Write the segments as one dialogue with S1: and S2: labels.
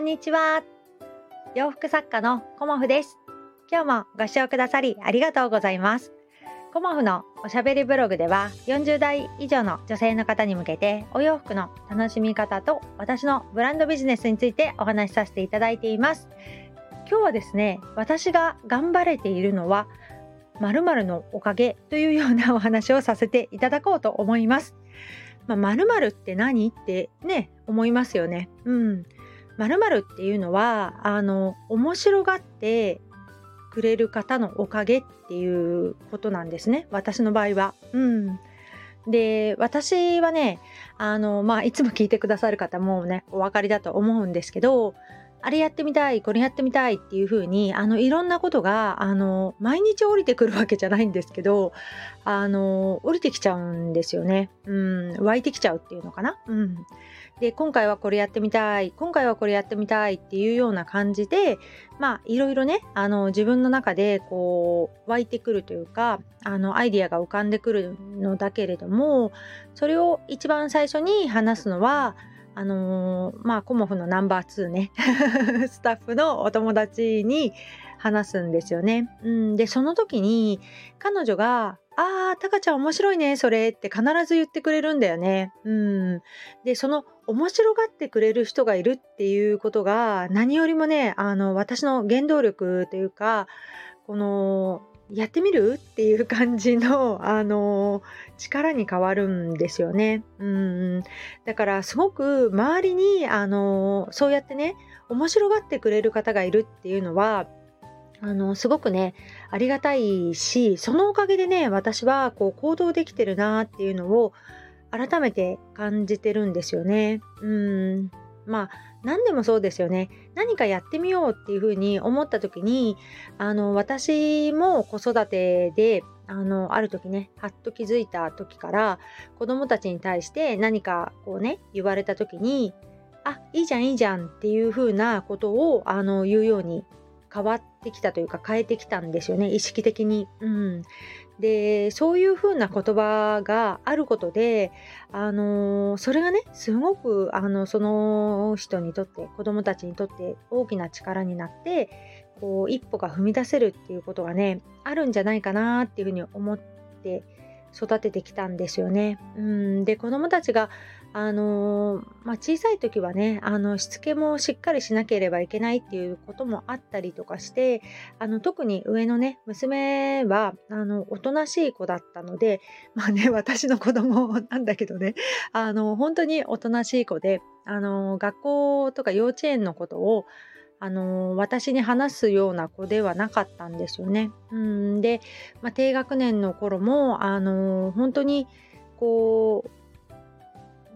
S1: んにちは。洋服作家のコモフです。今日もご視聴くださりありがとうございます。コモフのおしゃべりブログでは40代以上の女性の方に向けてお洋服の楽しみ方と私のブランドビジネスについてお話しさせていただいています。今日はですね、私が頑張れているのは〇〇のおかげというようなお話をさせていただこうと思います。まあ、〇〇って何ってね、思いますよね。うん。〇〇っていうのは、あの、面白がってくれる方のおかげっていうことなんですね。私の場合は。うん。で、私はね、あの、まあ、いつも聞いてくださる方もね、お分かりだと思うんですけど、あれやってみたい、これやってみたいっていう風に、あの、いろんなことが、あの、毎日降りてくるわけじゃないんですけど、あの、降りてきちゃうんですよね。うん、湧いてきちゃうっていうのかな。うん。で、今回はこれやってみたい、今回はこれやってみたいっていうような感じで、まあ、いろいろね、あの、自分の中で、こう、湧いてくるというか、あの、アイディアが浮かんでくるのだけれども、それを一番最初に話すのは、あのー、まあコモフのナンバー2ね スタッフのお友達に話すんですよね。うん、でその時に彼女が「あータカちゃん面白いねそれ」って必ず言ってくれるんだよね。うん、でその面白がってくれる人がいるっていうことが何よりもねあの私の原動力というかこのやってみるっていう感じの、あの力に変わるんですよね。うん。だからすごく周りに、あのそうやってね、面白がってくれる方がいるっていうのは、あの、すごくね、ありがたいし、そのおかげでね、私はこう行動できてるなっていうのを改めて感じてるんですよね。うん。まあ何でもそうですよね。何かやってみようっていうふうに思った時に、あの、私も子育てで、あの、ある時ね、はっと気づいた時から、子供たちに対して何かこうね、言われた時に、あ、いいじゃんいいじゃんっていうふうなことを、あの、言うように変わってきたというか変えてきたんですよね、意識的に。うん。でそういうふうな言葉があることで、あのそれがねすごくあのその人にとって子どもたちにとって大きな力になってこう一歩が踏み出せるっていうことがねあるんじゃないかなっていうふうに思って育ててきたんですよね。うんで子どもたちがあのまあ、小さい時はねあのしつけもしっかりしなければいけないっていうこともあったりとかしてあの特に上のね娘はあのおとなしい子だったので まあね私の子供なんだけどねあの本当におとなしい子であの学校とか幼稚園のことをあの私に話すような子ではなかったんですよね。うんで、まあ、低学年の頃もあの本当にこう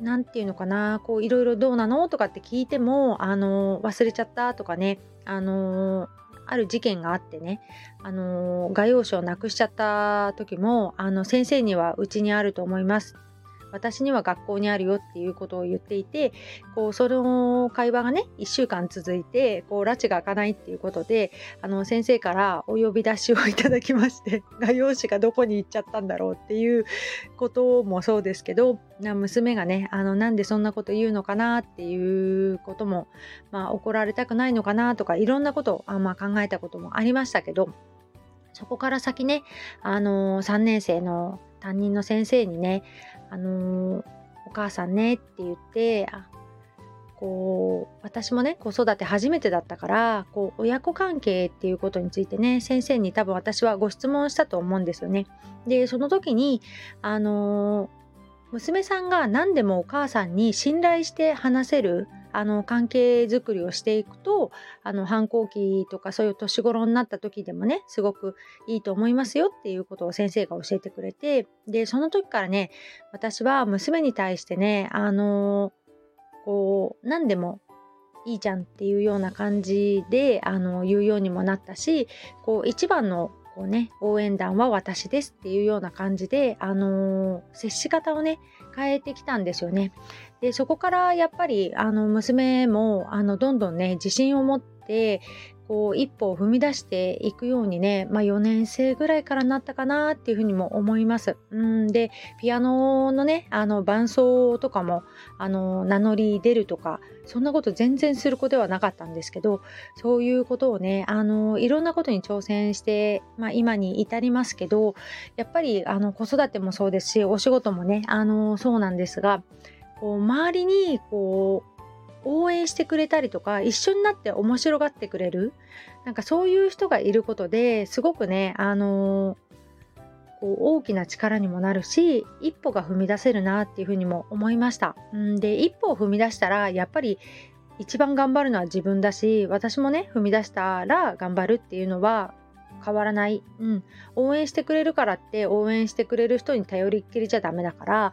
S1: 何て言うのかなこういろいろどうなのとかって聞いてもあの忘れちゃったとかねあのある事件があってね、あの画用紙をなくしちゃった時もあの先生にはうちにあると思います。私には学校にあるよっていうことを言っていてこうその会話がね1週間続いてこう拉致が開かないっていうことであの先生からお呼び出しをいただきまして 画用紙がどこに行っちゃったんだろうっていうこともそうですけど娘がねあのなんでそんなこと言うのかなっていうことも、まあ、怒られたくないのかなとかいろんなことをあ、まあ、考えたこともありましたけどそこから先ね、あのー、3年生の担任の先生にね、あのー、お母さんねって言ってあこう私もね子育て初めてだったからこう親子関係っていうことについてね先生に多分私はご質問したと思うんですよね。でその時にあのー、娘さんが何でもお母さんに信頼して話せるあの関係づくりをしていくとあの反抗期とかそういう年頃になった時でもねすごくいいと思いますよっていうことを先生が教えてくれてでその時からね私は娘に対してねあのこう何でもいいじゃんっていうような感じであの言うようにもなったしこう一番のこうね応援団は私ですっていうような感じであの接し方をね変えてきたんですよね。でそこからやっぱりあの娘もあのどんどんね自信を持ってこう一歩を踏み出していくようにね、まあ、4年生ぐらいからなったかなっていうふうにも思います。うんでピアノのねあの伴奏とかもあの名乗り出るとかそんなこと全然する子ではなかったんですけどそういうことをねあのいろんなことに挑戦して、まあ、今に至りますけどやっぱりあの子育てもそうですしお仕事もねあのそうなんですがこう周りにこう応援してくれたりとか一緒になって面白がってくれる？なんかそういう人がいることですごくねあのこう大きな力にもなるし一歩が踏み出せるなっていうふうにも思いました。んで一歩を踏み出したらやっぱり一番頑張るのは自分だし私もね踏み出したら頑張るっていうのは変わらない、うん、応援してくれるからって応援してくれる人に頼りっきりじゃダメだから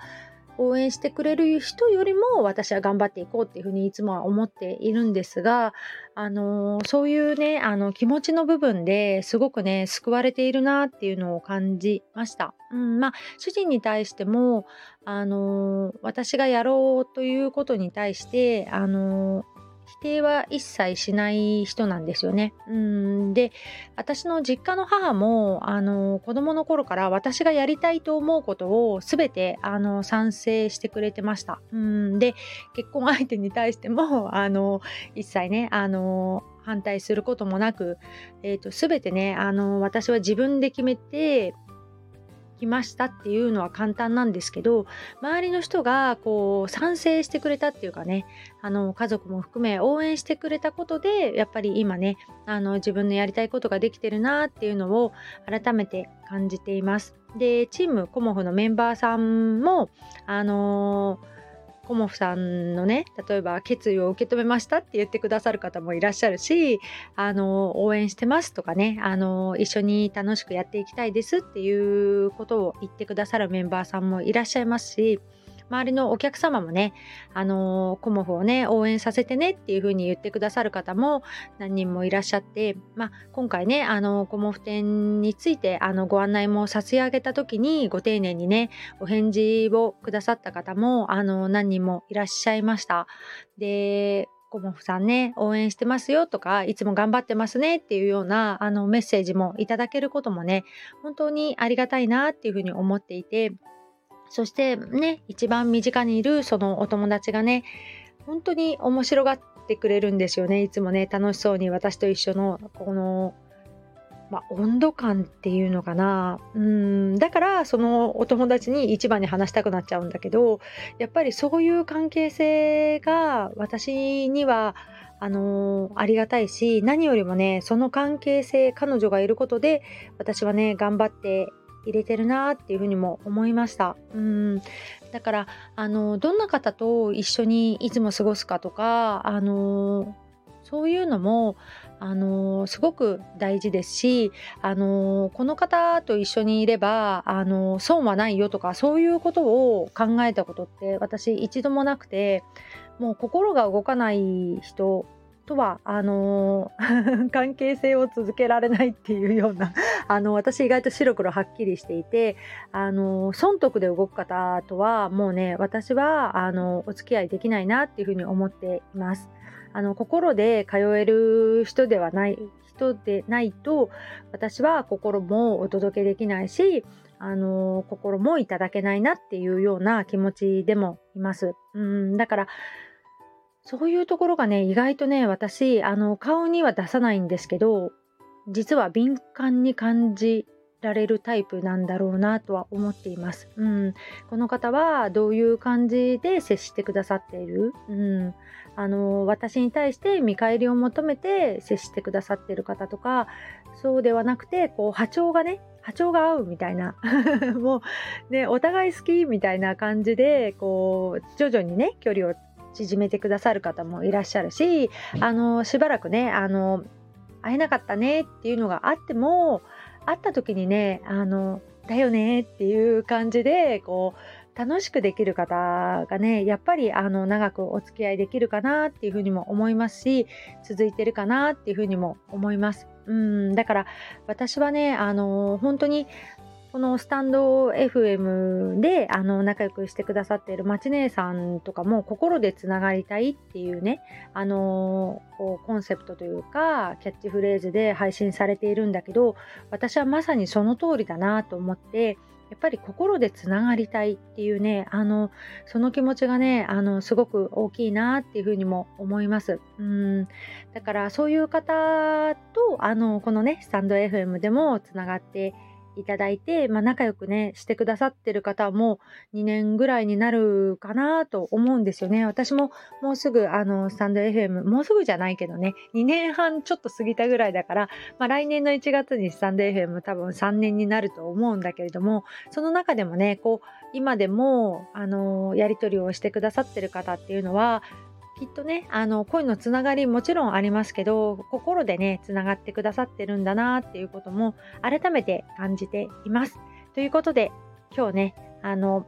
S1: 応援してくれる人よりも私は頑張っていこうっていうふうにいつもは思っているんですが、あの、そういうねあの気持ちの部分ですごくね救われているなっていうのを感じました。うん、まあ主人に対しても、あの、私がやろうということに対して、あの否定は一切しない人なんですよね。うんで私の実家の母もあの子供の頃から私がやりたいと思うことを全てあの賛成してくれてました。うんで結婚相手に対しても あの一切ねあの反対することもなく、えーと、全てねあの私は自分で決めてきましたっていうのは簡単なんですけど周りの人がこう賛成してくれたっていうかねあの家族も含め応援してくれたことでやっぱり今ねあの自分のやりたいことができてるなっていうのを改めて感じています。でチームコモフのメンバーさんもあのーコモフさんのね例えば決意を受け止めましたって言ってくださる方もいらっしゃるしあの応援してますとかねあの一緒に楽しくやっていきたいですっていうことを言ってくださるメンバーさんもいらっしゃいますし周りのお客様もね、あのー、コモフをね、応援させてねっていう風に言ってくださる方も何人もいらっしゃって、まあ、今回ね、あの、コモフ展について、あの、ご案内も差し上げた時に、ご丁寧にね、お返事をくださった方も、あの、何人もいらっしゃいました。で、コモフさんね、応援してますよとか、いつも頑張ってますねっていうようなあのメッセージもいただけることもね、本当にありがたいなっていうふうに思っていて、そしてね、一番身近にいるそのお友達がね、本当に面白がってくれるんですよね。いつもね、楽しそうに私と一緒のこの、まあ、温度感っていうのかな。うん、だからそのお友達に一番に話したくなっちゃうんだけど、やっぱりそういう関係性が私にはあのー、ありがたいし何よりもねその関係性彼女がいることで私はね頑張って入れてるなっていうふうにも思いました。うんだからあのどんな方と一緒にいつも過ごすかとかあのそういうのもあのすごく大事ですしあのこの方と一緒にいればあの損はないよとかそういうことを考えたことって私一度もなくてもう心が動かない人とはあのー、関係性を続けられないっていうような あの私意外と白黒はっきりしていてあのー、損得で動く方とはもうね私はあのお付き合いできないなっていうふうに思っています。あの心で通える人ではない人でないと私は心もお届けできないしあの心もいただけないなっていうような気持ちでもいます。うんだからそういうところがね、意外とね、私、あの、顔には出さないんですけど、実は敏感に感じられるタイプなんだろうなとは思っています。うん、この方はどういう感じで接してくださっている、うん、あの私に対して見返りを求めて接してくださっている方とかそうではなくてこう波長がね波長が合うみたいな もうねお互い好きみたいな感じでこう徐々にね距離を縮めてくださる方もいらっしゃるしあのしばらくねあの会えなかったねっていうのがあっても会った時にねあのだよねっていう感じでこう楽しくできる方がねやっぱりあの長くお付き合いできるかなっていうふうにも思いますし続いてるかなっていうふうにも思います。うんだから私はねあの本当にこのスタンド FM であの仲良くしてくださっているまち姉さんとかも心でつながりたいっていうねあのこうコンセプトというかキャッチフレーズで配信されているんだけど私はまさにその通りだなと思ってやっぱり心でつながりたいっていうねあのその気持ちがねあのすごく大きいなっていうふうにも思います。うん。だからそういう方とあのこのねスタンド FM でもつながっていただいて、まあ、仲良くねしてくださってる方も2年ぐらいになるかなと思うんですよね。私ももうすぐあのスタンド FM もうすぐじゃないけどね2年半ちょっと過ぎたぐらいだから、まあ、来年の1月にスタンド FM 多分3年になると思うんだけれどもその中でもねこう今でもあのやり取りをしてくださってる方っていうのはきっとねあの恋のつながりもちろんありますけど心でねつながってくださってるんだなっていうことも改めて感じています。ということで今日ねあの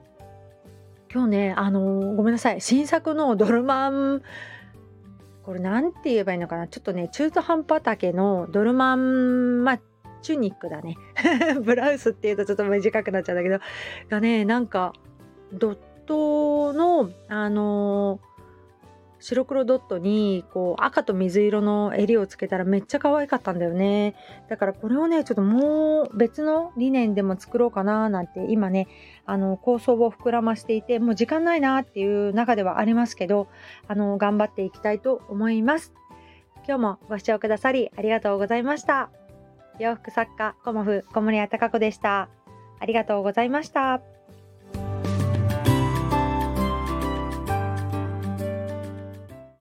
S1: 今日ねあのごめんなさい新作のドルマンこれ何て言えばいいのかな？ちょっとね中途半端丈のドルマンまあチュニックだね ブラウスっていうとちょっと短くなっちゃうんだけどがねなんかドットのあのー白黒ドットにこう赤と水色の襟をつけたらめっちゃ可愛かったんだよね。だからこれをねちょっともう別の理念でも作ろうかななんて今ねあの構想を膨らましていてもう時間ないなっていう中ではありますけどあの頑張っていきたいと思います。今日もご視聴くださりありがとうございました。洋服作家コモフ小森屋隆子でした。ありがとうございました。